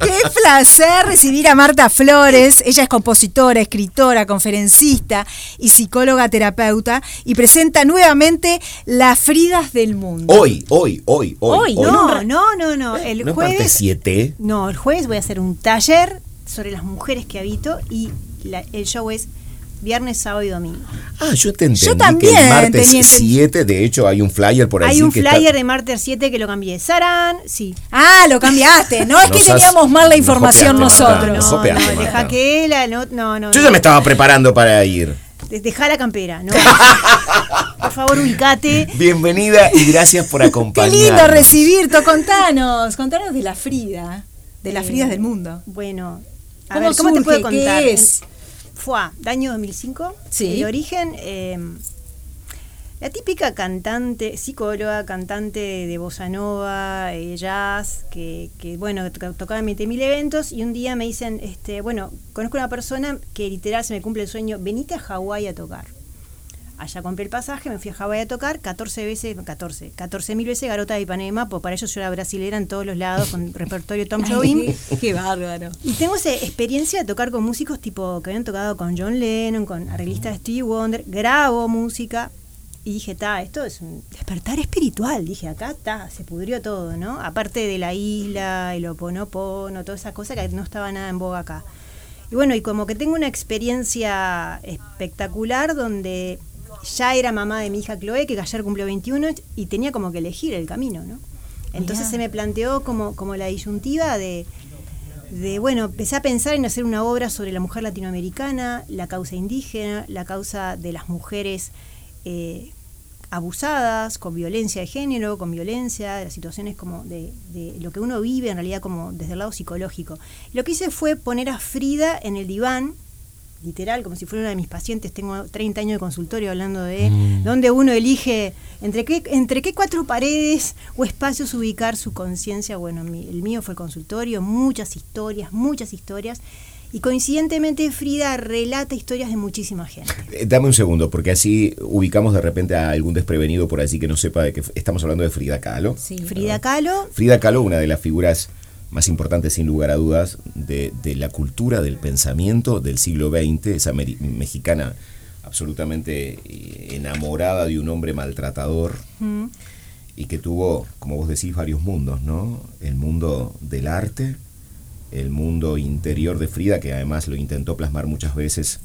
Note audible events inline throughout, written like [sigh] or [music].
Qué placer recibir a Marta Flores. Ella es compositora, escritora, conferencista y psicóloga terapeuta y presenta nuevamente Las Fridas del Mundo. Hoy, hoy, hoy, hoy. Hoy, no, no, no, no. El ¿No jueves. 7? No, el jueves voy a hacer un taller sobre las mujeres que habito y la- el show es viernes, sábado y domingo. Ah, yo te entendí Yo que también el martes tenía enten- 7, de hecho hay un flyer por ahí. Hay un que flyer está- de martes 7 que lo cambié. Sarán, sí. Ah, lo cambiaste. No es [laughs] que has- teníamos mal la información copiaste, nosotros. nos No, no, Marta. deja que la, no, no, no. Yo ya me estaba preparando para ir. De- Deja la campera, ¿no? [laughs] Por favor, ubicate. Bienvenida y gracias por [laughs] Qué acompañarnos. lindo recibirte. Contanos, contanos de la Frida, de las Fridas del mundo. Bueno, a ¿Cómo ver, ¿cómo te puedo ¿Qué contar? es? Fue año 2005. Sí. El origen, eh, la típica cantante, psicóloga, cantante de bossa nova, eh, jazz, que, que, bueno, to- tocaba en 20.000 eventos y un día me dicen, este, bueno, conozco una persona que literal se me cumple el sueño, venite a Hawái a tocar. Allá compré el pasaje, me fui a Hawái a tocar 14 veces, 14, 14 mil veces Garota de Ipanema, pues para ello yo era brasilera en todos los lados con [laughs] repertorio Tom Jobim. Qué, [laughs] qué bárbaro. Y tengo esa experiencia de tocar con músicos tipo que habían tocado con John Lennon, con arreglistas de Stevie Wonder, grabo música y dije, ta, esto es un despertar espiritual. Dije, acá está, se pudrió todo, ¿no? Aparte de la isla, el oponopono, toda esa cosa que no estaba nada en boga acá. Y bueno, y como que tengo una experiencia espectacular donde ya era mamá de mi hija Chloe, que ayer cumplió 21 y tenía como que elegir el camino, ¿no? Entonces Mirá. se me planteó como, como la disyuntiva de, de, bueno, empecé a pensar en hacer una obra sobre la mujer latinoamericana, la causa indígena, la causa de las mujeres eh, abusadas, con violencia de género, con violencia, de las situaciones como de, de lo que uno vive en realidad como desde el lado psicológico. Lo que hice fue poner a Frida en el diván, literal, como si fuera una de mis pacientes, tengo 30 años de consultorio hablando de dónde uno elige entre qué, entre qué cuatro paredes o espacios ubicar su conciencia. Bueno, mi- el mío fue el consultorio, muchas historias, muchas historias. Y coincidentemente Frida relata historias de muchísima gente. Eh, Dame un segundo, porque así ubicamos de repente a algún desprevenido por así que no sepa de que estamos hablando de Frida Kahlo. Sí. Frida Kahlo, Frida Kahlo, una de las figuras más importantes, sin lugar a dudas, de, de la cultura, del pensamiento del siglo XX, esa mexicana absolutamente eh, enamorada de un hombre maltratador mm, y que tuvo, como vos decís, varios mundos, ¿no? El mundo del arte, el mundo interior de Frida, que además lo intentó plasmar muchas veces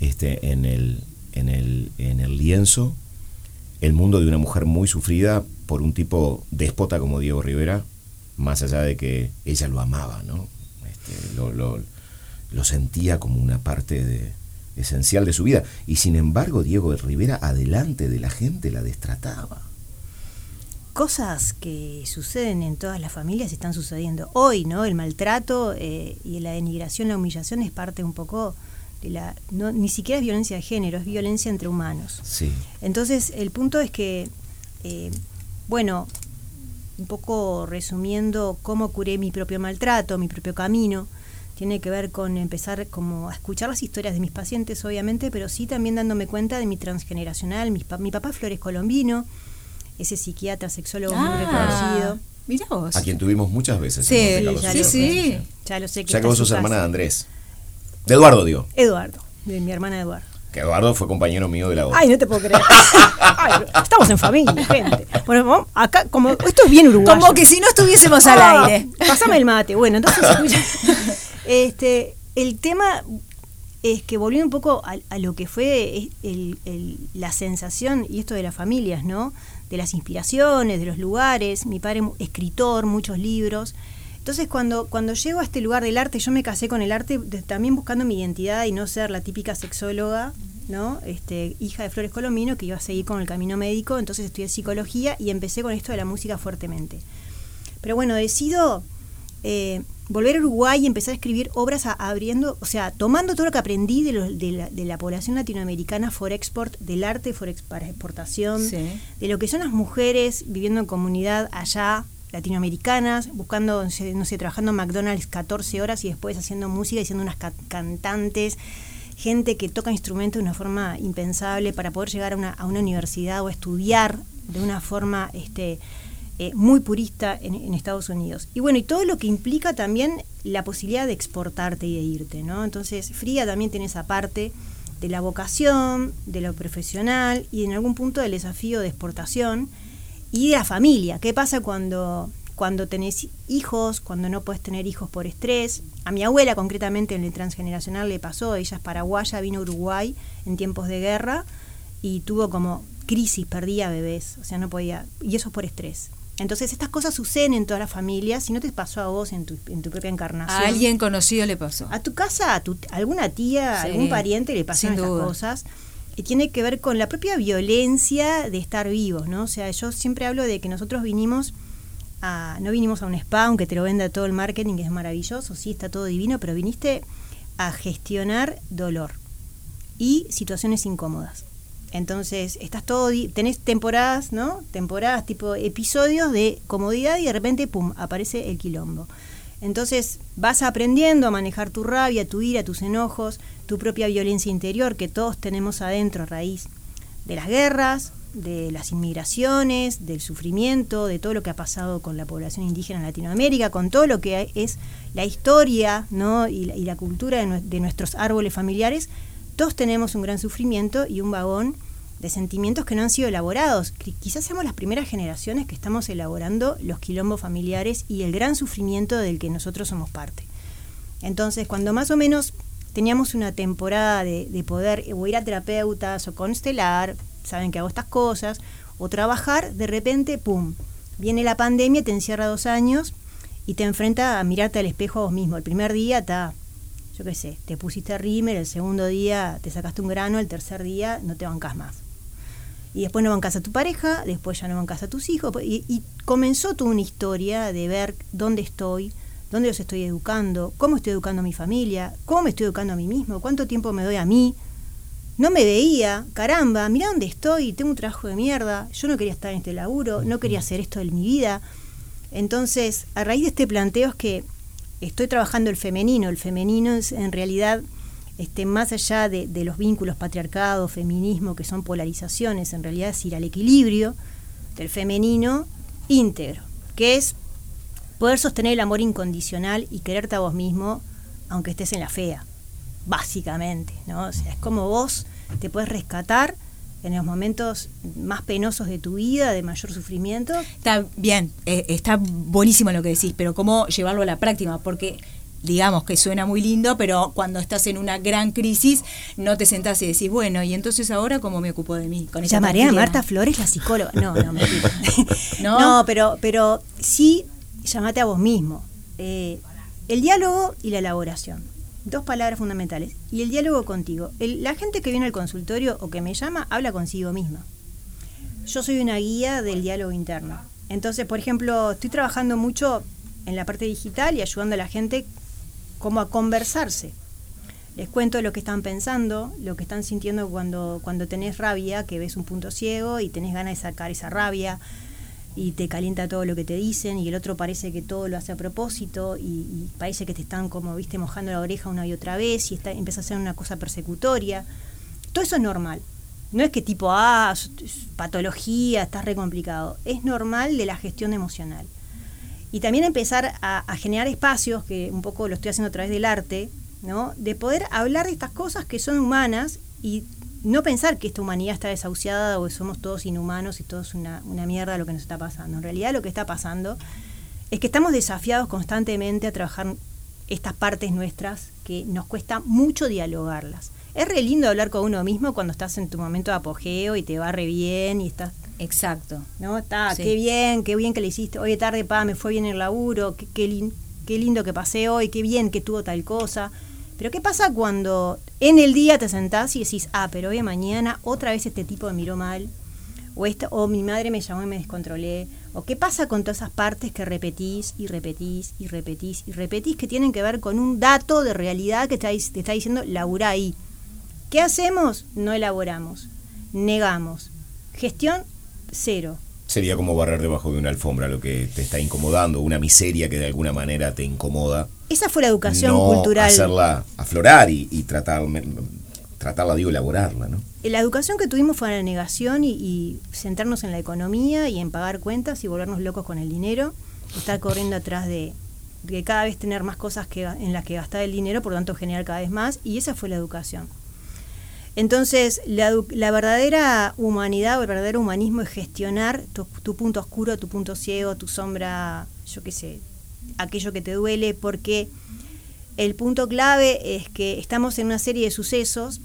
este, en, el, en, el, en el lienzo, el mundo de una mujer muy sufrida por un tipo déspota como Diego Rivera, más allá de que ella lo amaba, ¿no? Este, lo, lo- lo sentía como una parte de- esencial de su vida. Y sin embargo, Diego Rivera, adelante de la gente, la destrataba. cosas que suceden en todas las familias están sucediendo hoy, ¿no? El maltrato eh, y la denigración, la humillación es parte un poco de la... No, ni siquiera es violencia de género, es violencia entre humanos. Sí. Entonces, el punto es que, eh, bueno, un poco resumiendo cómo curé mi propio maltrato, mi propio camino, tiene que ver con empezar como a escuchar las historias de mis pacientes, obviamente, pero sí también dándome cuenta de mi transgeneracional. Mi, pa- mi papá es Flores Colombino, ese psiquiatra, sexólogo muy reconocido. Mira vos. A quien tuvimos muchas veces. Sí, en Monte Carlo ya sí, sí. Ya lo sé que Ya que vos sos su hermana de. Andrés. De Eduardo, digo. Eduardo, de mi hermana Eduardo. Que Eduardo fue compañero mío de la obra. Ay, no te puedo creer. [laughs] Ay, estamos en familia, gente. Bueno, vamos, acá, como esto es bien uruguayo. Como que si no estuviésemos al Ah, aire. Pásame el mate. Bueno, entonces [laughs] escucha. Este, el tema es que volviendo un poco a, a lo que fue el- el- la sensación, y esto de las familias, ¿no? De las inspiraciones, de los lugares. Mi padre, escritor, muchos libros. Entonces, cuando, cuando llego a este lugar del arte, yo me casé con el arte de- también buscando mi identidad y no ser la típica sexóloga, ¿no? Este, hija de Flores Colomino, que iba a seguir con el camino médico. Entonces estudié psicología y empecé con esto de la música fuertemente. Pero bueno, decido eh, volver a Uruguay y empezar a escribir obras a- abriendo, o sea, tomando todo lo que aprendí de, lo- de la, de la población latinoamericana for export, del arte for ex- para exportación, Sí. de lo que son las mujeres viviendo en comunidad allá, latinoamericanas, buscando, no sé, trabajando en McDonald's 14 horas y después haciendo música y siendo unas ca- cantantes, gente que toca instrumentos de una forma impensable para poder llegar a una, a una universidad o estudiar de una forma este, eh, muy purista en, en, Estados Unidos. Y bueno, y todo lo que implica también la posibilidad de exportarte y de irte, ¿no? Entonces, Fría también tiene esa parte de la vocación, de lo profesional y en algún punto del desafío de exportación y de la familia. ¿Qué pasa cuando, cuando tenés hijos, cuando no puedes tener hijos por estrés? A mi abuela concretamente en el transgeneracional le pasó, ella es paraguaya, vino a Uruguay en tiempos de guerra y tuvo como crisis, perdía bebés, o sea, no podía, y eso es por estrés. Entonces estas cosas suceden en todas las familias, si no te pasó a vos en tu, en tu propia encarnación. A alguien conocido le pasó. A tu casa, a, tu, alguna tía, sí, algún pariente le pasaron estas cosas. Y tiene que ver con la propia violencia de estar vivos, ¿no? O sea, yo siempre hablo de que nosotros vinimos a, no vinimos a un spa, aunque te lo venda todo el marketing, que es maravilloso, sí, está todo divino, pero viniste a gestionar dolor y situaciones incómodas. Entonces, estás todo, tenés temporadas, ¿no? Temporadas tipo episodios de comodidad y de repente, pum, aparece el quilombo. Entonces, vas aprendiendo a manejar tu rabia, tu ira, tus enojos, tu propia violencia interior que todos tenemos adentro a raíz de las guerras, de las inmigraciones, del sufrimiento, de todo lo que ha pasado con la población indígena en Latinoamérica, con todo lo que es la historia ¿no? y, la, y la cultura de, de nuestros árboles familiares, todos tenemos un gran sufrimiento y un vagón de sentimientos que no han sido elaborados. Quizás seamos las primeras generaciones que estamos elaborando los quilombos familiares y el gran sufrimiento del que nosotros somos parte. Entonces, cuando más o menos teníamos una temporada de, de poder o ir a terapeutas o constelar, saben que hago estas cosas, o trabajar, de repente, ¡pum! Viene la pandemia, te encierra dos años y te enfrenta a mirarte al espejo a vos mismo. El primer día está yo qué sé, te pusiste rímel, el segundo día te sacaste un grano, el tercer día no te bancas más. Y después no bancas a tu pareja, después ya no bancas a tus hijos. Y, y, comenzó toda una historia de ver dónde estoy, dónde los estoy educando, cómo estoy educando a mi familia, cómo me estoy educando a mí mismo, cuánto tiempo me doy a mí. No me veía, caramba, mira dónde estoy, tengo un trabajo de mierda, yo no quería estar en este laburo, no quería hacer esto de mi vida. Entonces, a raíz de este planteo es que estoy trabajando el femenino. El femenino es en realidad, este, más allá de, de, los vínculos patriarcado, feminismo, que son polarizaciones, en realidad es ir al equilibrio del femenino íntegro, que es poder sostener el amor incondicional y quererte a vos mismo, aunque estés en la fea, básicamente, ¿no? O sea, es como vos te puedes rescatar en los momentos más penosos de tu vida, de mayor sufrimiento. Está bien, eh, está buenísimo lo que decís, pero ¿cómo llevarlo a la práctica? Porque digamos que suena muy lindo, pero cuando estás en una gran crisis no te sentás y decís, bueno, y entonces ahora cómo me ocupo de mí. Con Llamaré a Marta Flores, la psicóloga. No, no, me [laughs] ¿No? no, pero, pero sí llamate a vos mismo. Eh, el diálogo y la elaboración dos palabras fundamentales. Y el diálogo contigo. El, la gente que viene al consultorio o que me llama habla consigo misma. Yo soy una guía del diálogo interno. Entonces, por ejemplo, estoy trabajando mucho en la parte digital y ayudando a la gente como a conversarse. Les cuento lo que están pensando, lo que están sintiendo cuando, cuando tenés rabia, que ves un punto ciego y tenés ganas de sacar esa rabia y te calienta todo lo que te dicen y el otro parece que todo lo hace a propósito y, parece que te están como, viste, mojando la oreja una y otra vez y está, empieza a ser una cosa persecutoria. Todo eso es normal. No es que tipo, ah, patología, estás re complicado. Es normal de la gestión emocional. Y también empezar a, generar espacios, que un poco lo estoy haciendo a través del arte, ¿no? De poder hablar de estas cosas que son humanas y no pensar que esta humanidad está desahuciada o que somos todos inhumanos y todos una, una mierda lo que nos está pasando. En realidad lo que está pasando es que estamos desafiados constantemente a trabajar estas partes nuestras que nos cuesta mucho dialogarlas. Es re lindo hablar con uno mismo cuando estás en tu momento de apogeo y te va re bien y estás... Exacto. ¿No? Está, sí. qué bien, qué bien que le hiciste. Oye, tarde, pa, me fue bien el laburo, qué, qué, lin, qué lindo que pasé hoy, qué bien que tuvo tal cosa. Pero ¿qué pasa cuando en el día te sentás y decís, ah, pero hoy mañana otra vez este tipo me miró mal? O, esta, o mi madre me llamó y me descontrolé. ¿O qué pasa con todas esas partes que repetís y repetís y repetís y repetís que tienen que ver con un dato de realidad que te está diciendo, labura ahí? ¿Qué hacemos? No elaboramos, negamos. Gestión cero. Sería como barrer debajo de una alfombra lo que te está incomodando, una miseria que de alguna manera te incomoda esa fue la educación no cultural. Hacerla aflorar y, y tratar tratarla, digo, elaborarla, ¿no? La educación que tuvimos fue la negación y, y, centrarnos en la economía y en pagar cuentas y volvernos locos con el dinero, estar corriendo atrás de, de cada vez tener más cosas que, en las que gastar el dinero, por lo tanto generar cada vez más, y esa fue la educación. Entonces, la, verdadera humanidad o el verdadero humanismo es gestionar tu, punto oscuro, tu punto ciego, tu sombra, yo qué sé, aquello que te duele, porque el punto clave es que estamos en una serie de sucesos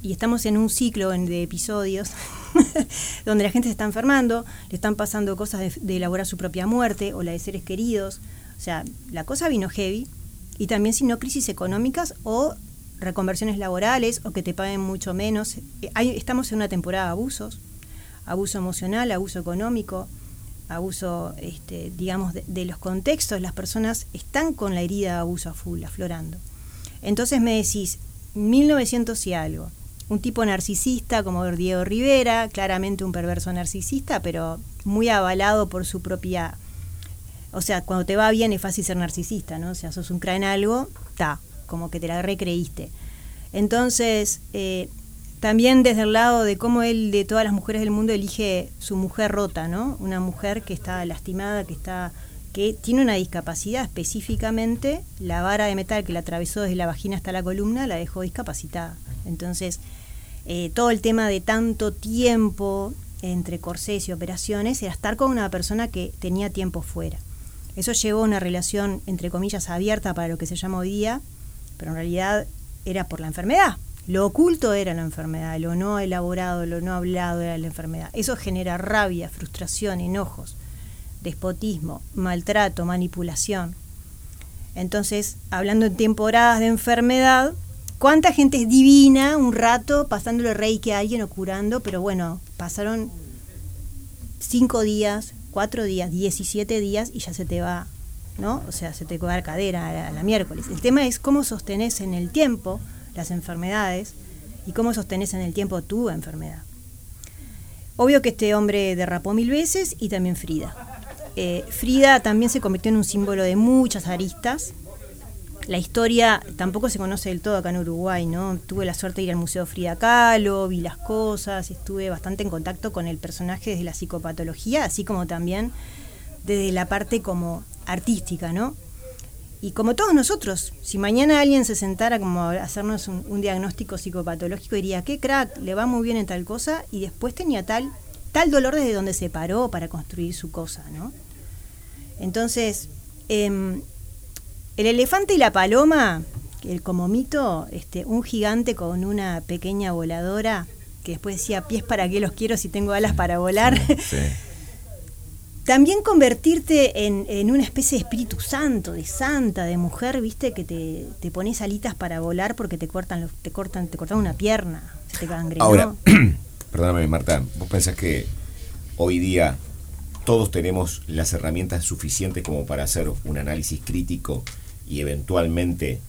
y estamos en un ciclo de episodios [laughs] donde la gente se está enfermando, le están pasando cosas de, de elaborar su propia muerte o la de seres queridos. O sea, la cosa vino heavy y también si no crisis económicas o reconversiones laborales o que te paguen mucho menos. Hay, estamos en una temporada de abusos, abuso emocional, abuso económico, abuso, este, digamos, de, los contextos. Las personas están con la herida de abuso a full, aflorando. Entonces me decís, 1900 y algo, un tipo narcisista como Diego Rivera, claramente un perverso narcisista, pero muy avalado por su propia... O sea, cuando te va bien es fácil ser narcisista, ¿no? O sea, sos un crack en algo, ta, como que te la recreíste. Entonces, eh, también desde el lado de cómo él, de todas las mujeres del mundo, elige su mujer rota, ¿no? Una mujer que está lastimada, que está que tiene una discapacidad específicamente, la vara de metal que la atravesó desde la vagina hasta la columna la dejó discapacitada. Entonces, eh, todo el tema de tanto tiempo entre corsés y operaciones era estar con una persona que tenía tiempo fuera. Eso llevó a una relación, entre comillas, abierta para lo que se llama hoy día, pero en realidad era por la enfermedad. Lo oculto era la enfermedad, lo no elaborado, lo no hablado era la enfermedad. Eso genera rabia, frustración, enojos, despotismo, maltrato, manipulación. Entonces, hablando en temporadas de enfermedad, ¿cuánta gente es divina un rato pasándole reiki a alguien o curando? Pero bueno, pasaron cinco días, cuatro días, 17 días y ya se te va ¿no? O sea, se te va cadera a la, a la, miércoles. El tema es cómo sostenés en el tiempo las enfermedades y cómo sostenés en el tiempo tu enfermedad. Obvio que este hombre derrapó mil veces y también Frida. Eh, Frida también se convirtió en un símbolo de muchas aristas. La historia tampoco se conoce del todo acá en Uruguay, ¿no? Tuve la suerte de ir al Museo Frida Kahlo, vi las cosas, estuve bastante en contacto con el personaje desde la psicopatología, así como también desde la parte como artística, ¿no? Y como todos nosotros, si mañana alguien se sentara como a hacernos un, un, diagnóstico psicopatológico, diría, qué crack, le va muy bien en tal cosa, y después tenía tal, tal dolor desde donde se paró para construir su cosa, ¿no? Entonces, eh, el elefante y la paloma, el, como mito, este, un gigante con una pequeña voladora, que después decía, pies para qué los quiero si tengo alas para volar. Sí, sí. [laughs] También convertirte en, en, una especie de espíritu santo, de santa, de mujer, viste, que te, te pones alitas para volar porque te cortan, los, te cortan, te cortan una pierna, se te gangrenó. Ahora, [clears throat] perdóname Marta, vos pensás que hoy día todos tenemos las herramientas suficientes como para hacer un análisis crítico y eventualmente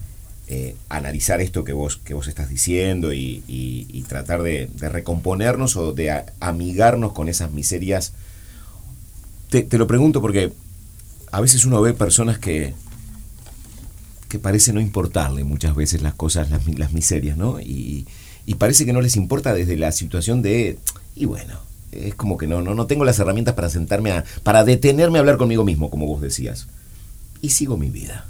eh, analizar esto que vos, que vos estás diciendo y, y, y tratar de, de, recomponernos o de amigarnos con esas miserias te, te, lo pregunto porque a veces uno ve personas que, que parece no importarle muchas veces las cosas, las, las miserias, ¿no? Y, y, parece que no les importa desde la situación de, y bueno, es como que no, no, no tengo las herramientas para sentarme a, para detenerme a hablar conmigo mismo, como vos decías. Y sigo mi vida.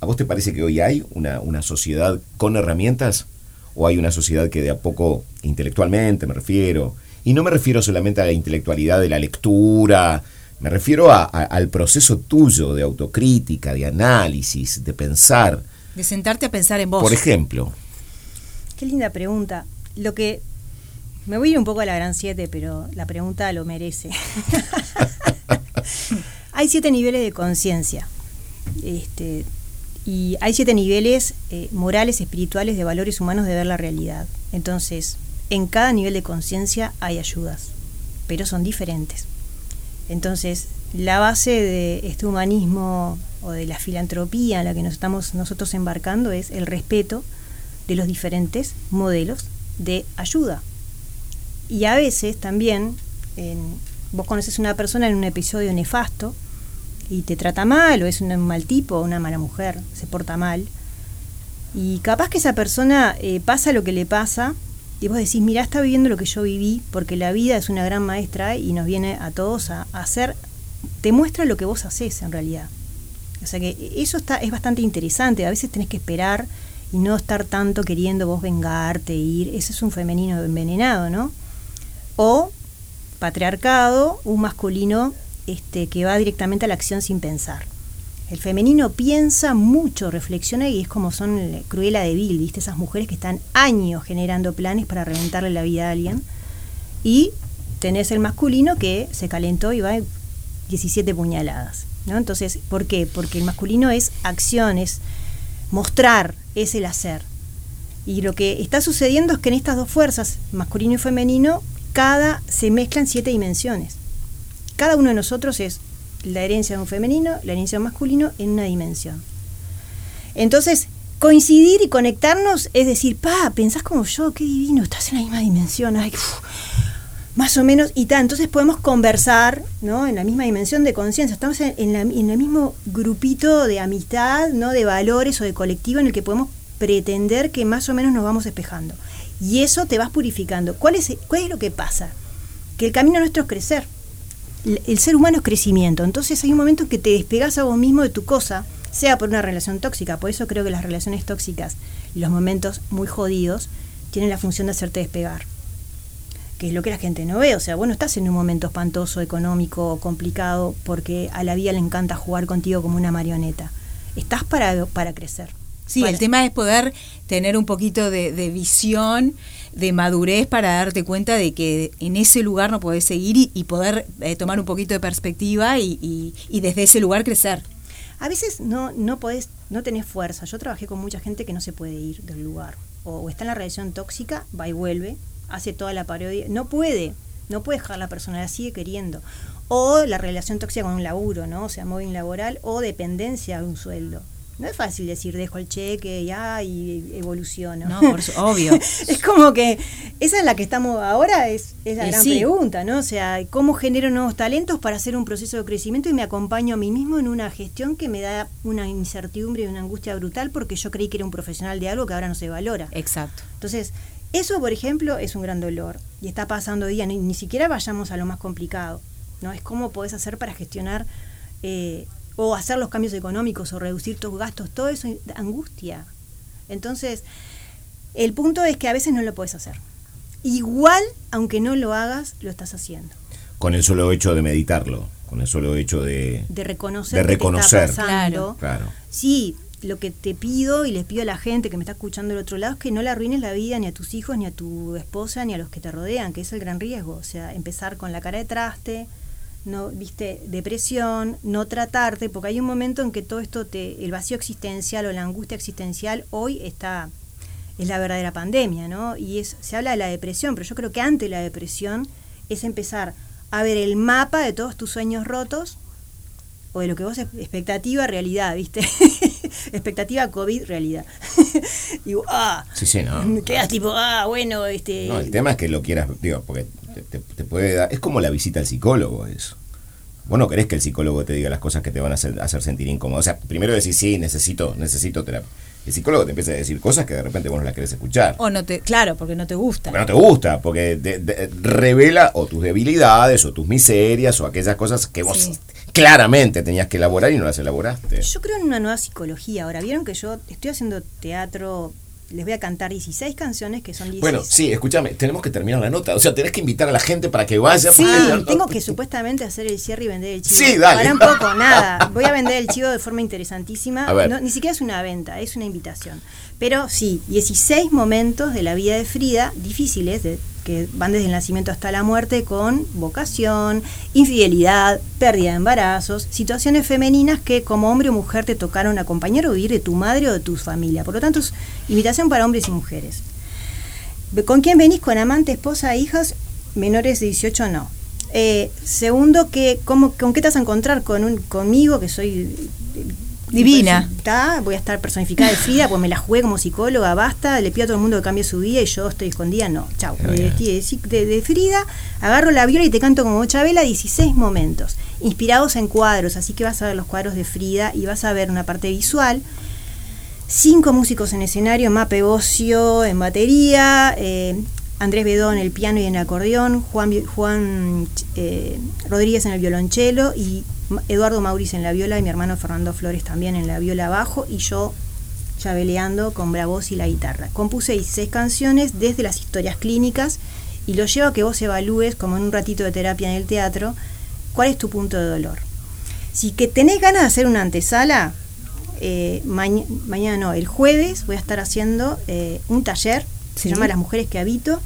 ¿A vos te parece que hoy hay una, una sociedad con herramientas? ¿O hay una sociedad que de a poco, intelectualmente me refiero, y no me refiero solamente a la intelectualidad de la lectura, me refiero a, a, al proceso tuyo de autocrítica, de análisis, de pensar. De sentarte a pensar en vos. Por ejemplo. Qué linda pregunta. Lo que. Me voy a ir un poco a la gran 7, pero la pregunta lo merece. [laughs] hay siete niveles de conciencia. Este, y hay siete niveles eh, morales, espirituales, de valores humanos de ver la realidad. Entonces, en cada nivel de conciencia hay ayudas, pero son diferentes. Entonces, la base de este humanismo o de la filantropía en la que nos estamos nosotros embarcando es el respeto de los diferentes modelos de ayuda. Y a veces también, en, vos conoces a una persona en un episodio nefasto y te trata mal, o es un mal tipo, una mala mujer, se porta mal, Y capaz que esa persona eh, pasa lo que le pasa y vos decís, mira, está viviendo lo que yo viví, porque la vida es una gran maestra y nos viene a todos a, hacer, te muestra lo que vos haces en realidad. O sea que eso está, es bastante interesante, a veces tenés que esperar y no estar tanto queriendo vos vengarte, ir, ese es un femenino envenenado, ¿no? O patriarcado, un masculino este, que va directamente a la acción sin pensar. El femenino piensa mucho, reflexiona y es como son Cruela de Vil, ¿viste? Esas mujeres que están años generando planes para reventarle la vida a alguien. Y tenés el masculino que se calentó y va 17 puñaladas. ¿no? Entonces, ¿por qué? Porque el masculino es acción, es mostrar, es el hacer. Y lo que está sucediendo es que en estas dos fuerzas, masculino y femenino, cada se mezclan siete dimensiones. Cada uno de nosotros es la herencia de un femenino, la herencia de un masculino en una dimensión. Entonces, coincidir y conectarnos es decir, pa, pensás como yo, qué divino, estás en la misma dimensión, ay, más o menos, y tal. Entonces podemos conversar, ¿no? En la misma dimensión de conciencia, estamos en, en, el mismo grupito de amistad, ¿no? De valores o de colectivo en el que podemos pretender que más o menos nos vamos despejando. Y eso te vas purificando. ¿Cuál es, cuál es lo que pasa? Que el camino nuestro es crecer el ser humano es crecimiento. Entonces hay un momento en que te despegas a vos mismo de tu cosa, sea por una relación tóxica. Por eso creo que las relaciones tóxicas y los momentos muy jodidos tienen la función de hacerte despegar. Que es lo que la gente no ve. O sea, bueno, estás en un momento espantoso, económico, complicado, porque a la vida le encanta jugar contigo como una marioneta. Estás para, para crecer. Sí, el tema es poder tener un poquito de, de visión de madurez para darte cuenta de que en ese lugar no podés seguir y, poder eh, tomar un poquito de perspectiva y, desde ese lugar crecer. A veces no, no podés, no tenés fuerza. Yo trabajé con mucha gente que no se puede ir del lugar. O, está en la relación tóxica, va y vuelve, hace toda la parodia. No puede, no puede dejar la persona, sigue queriendo. O la relación tóxica con un laburo, ¿no? O sea, móvil laboral o dependencia de un sueldo. No es fácil decir dejo el cheque ya y evoluciono. No, por [laughs] obvio. es como que esa es la que estamos ahora, es, es la gran pregunta, ¿no? O sea, ¿cómo genero nuevos talentos para hacer un proceso de crecimiento y me acompaño a mí mismo en una gestión que me da una incertidumbre y una angustia brutal porque yo creí que era un profesional de algo que ahora no se valora? Exacto. Entonces, eso, por ejemplo, es un gran dolor y está pasando día, ni, ni siquiera vayamos a lo más complicado, ¿no? Es cómo podés hacer para gestionar... Eh, o hacer los cambios económicos o reducir tus gastos, todo eso es angustia. Entonces, el punto es que a veces no lo puedes hacer. Igual, aunque no lo hagas, lo estás haciendo. Con el solo hecho de meditarlo, con el solo hecho de, de reconocer, de reconocer. Claro. Sí, lo que te pido y les pido a la gente que me está escuchando del otro lado es que no le arruines la vida ni a tus hijos, ni a tu esposa, ni a los que te rodean, que es el gran riesgo. O sea, empezar con la cara de traste, no viste depresión, no tratarte, porque hay un momento en que todo esto te el vacío existencial o la angustia existencial hoy está es la verdadera pandemia, ¿no? Y es se habla de la depresión, pero yo creo que antes de la depresión es empezar a ver el mapa de todos tus sueños rotos o de lo que vos expectativa realidad, ¿viste? [laughs] expectativa COVID realidad. [laughs] digo, ah. Sí, sí, no. Quedas tipo, ah, bueno, este No, el tema es que lo quieras, digo, porque te, puede dar. Es como la visita al psicólogo, eso. Vos no querés que el psicólogo te diga las cosas que te van a hacer, hacer sentir incómodo. O sea, primero decís, sí, necesito, necesito terapia. El psicólogo te empieza a decir cosas que de repente vos no las querés escuchar. O no te, claro, porque no te gusta. Porque no te gusta, porque revela o tus debilidades, o tus miserias, o aquellas cosas que vos claramente tenías que elaborar y no las elaboraste. Yo creo en una nueva psicología. Ahora, vieron que yo estoy haciendo teatro les voy a cantar 16 canciones que son 16. Bueno, sí, escúchame, tenemos que terminar la nota. O sea, tenés que invitar a la gente para que vaya. Sí, tengo que supuestamente hacer el cierre y vender el chivo. Sí, dale. Para un poco, [laughs] nada. Voy a vender el chivo de forma interesantísima. ni siquiera es una venta, es una invitación. Pero sí, 16 momentos de la vida de Frida, difíciles, de que van desde el nacimiento hasta la muerte con vocación, infidelidad, pérdida de embarazos, situaciones femeninas que como hombre o mujer te tocaron acompañar o vivir de tu madre o de tu familia. Por lo tanto, es invitación para hombres y mujeres. ¿Con quién venís? ¿Con amante, esposa, hijas? Menores de 18 no. Eh, segundo, que, ¿cómo, ¿con qué te vas a encontrar? Con un, conmigo, que soy Divina. voy a estar personificada de Frida, pues me la jugué como psicóloga, basta, le pido a todo el mundo que cambie su vida y yo estoy escondida, no, chau. Me vestí de, Frida, agarro la viola y te canto como Chabela 16 momentos, inspirados en cuadros, así que vas a ver los cuadros de Frida y vas a ver una parte visual cinco músicos en escenario, Mape Bocio en batería, eh, Andrés Bedón en el piano y en el acordeón, Juan, Juan eh, Rodríguez en el violonchelo y Eduardo Mauriz en la viola y mi hermano Fernando Flores también en la viola bajo y yo chaveleando con la voz y la guitarra. Compuse seis canciones desde las historias clínicas y lo llevo a que vos evalúes, como en un ratito de terapia en el teatro, cuál es tu punto de dolor. Si que tenés ganas de hacer una antesala, eh, mañana no, el jueves voy a estar haciendo eh, un taller, se llama Las Mujeres que Habito,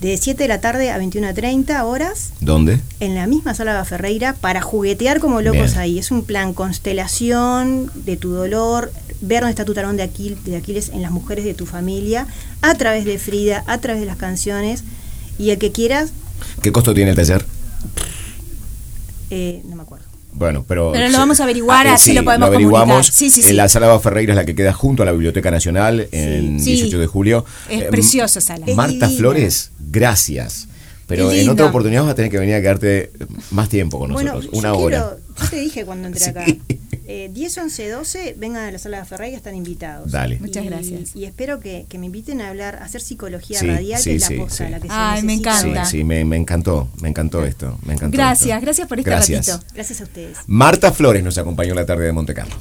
de 7 de la tarde a 21.30 horas. ¿Dónde? En la misma sala de Ferreira para juguetear como locos ahí. Es un plan constelación de tu dolor, ver dónde está tu talón de, de Aquiles en las mujeres de tu familia, a través de Frida, a través de las canciones. Y el que quieras. ¿Qué costo tiene el taller? Eh, no me acuerdo. Bueno, pero. Pero lo vamos a averiguar, ah, así lo podemos averiguamos. Sí, sí, sí. La Sala Ferreira es la que queda junto a la Biblioteca Nacional en 18 de julio. Es eh, preciosa sala. Marta Flores, gracias. Pero en otra oportunidad vas a tener que venir a quedarte más tiempo con nosotros, una hora. yo te dije cuando entré [laughs] acá. 10, 11, 12, vengan a la sala de Ferreira, están invitados. Dale. Muchas gracias. Y espero que, me inviten a hablar, a hacer psicología radial, que es la cosa la que Ay, me encanta. Sí, me, encantó, me encantó esto. Me encantó gracias, gracias por este gracias. ratito. Gracias a ustedes. Marta Flores nos acompañó la tarde de Monte Carlo.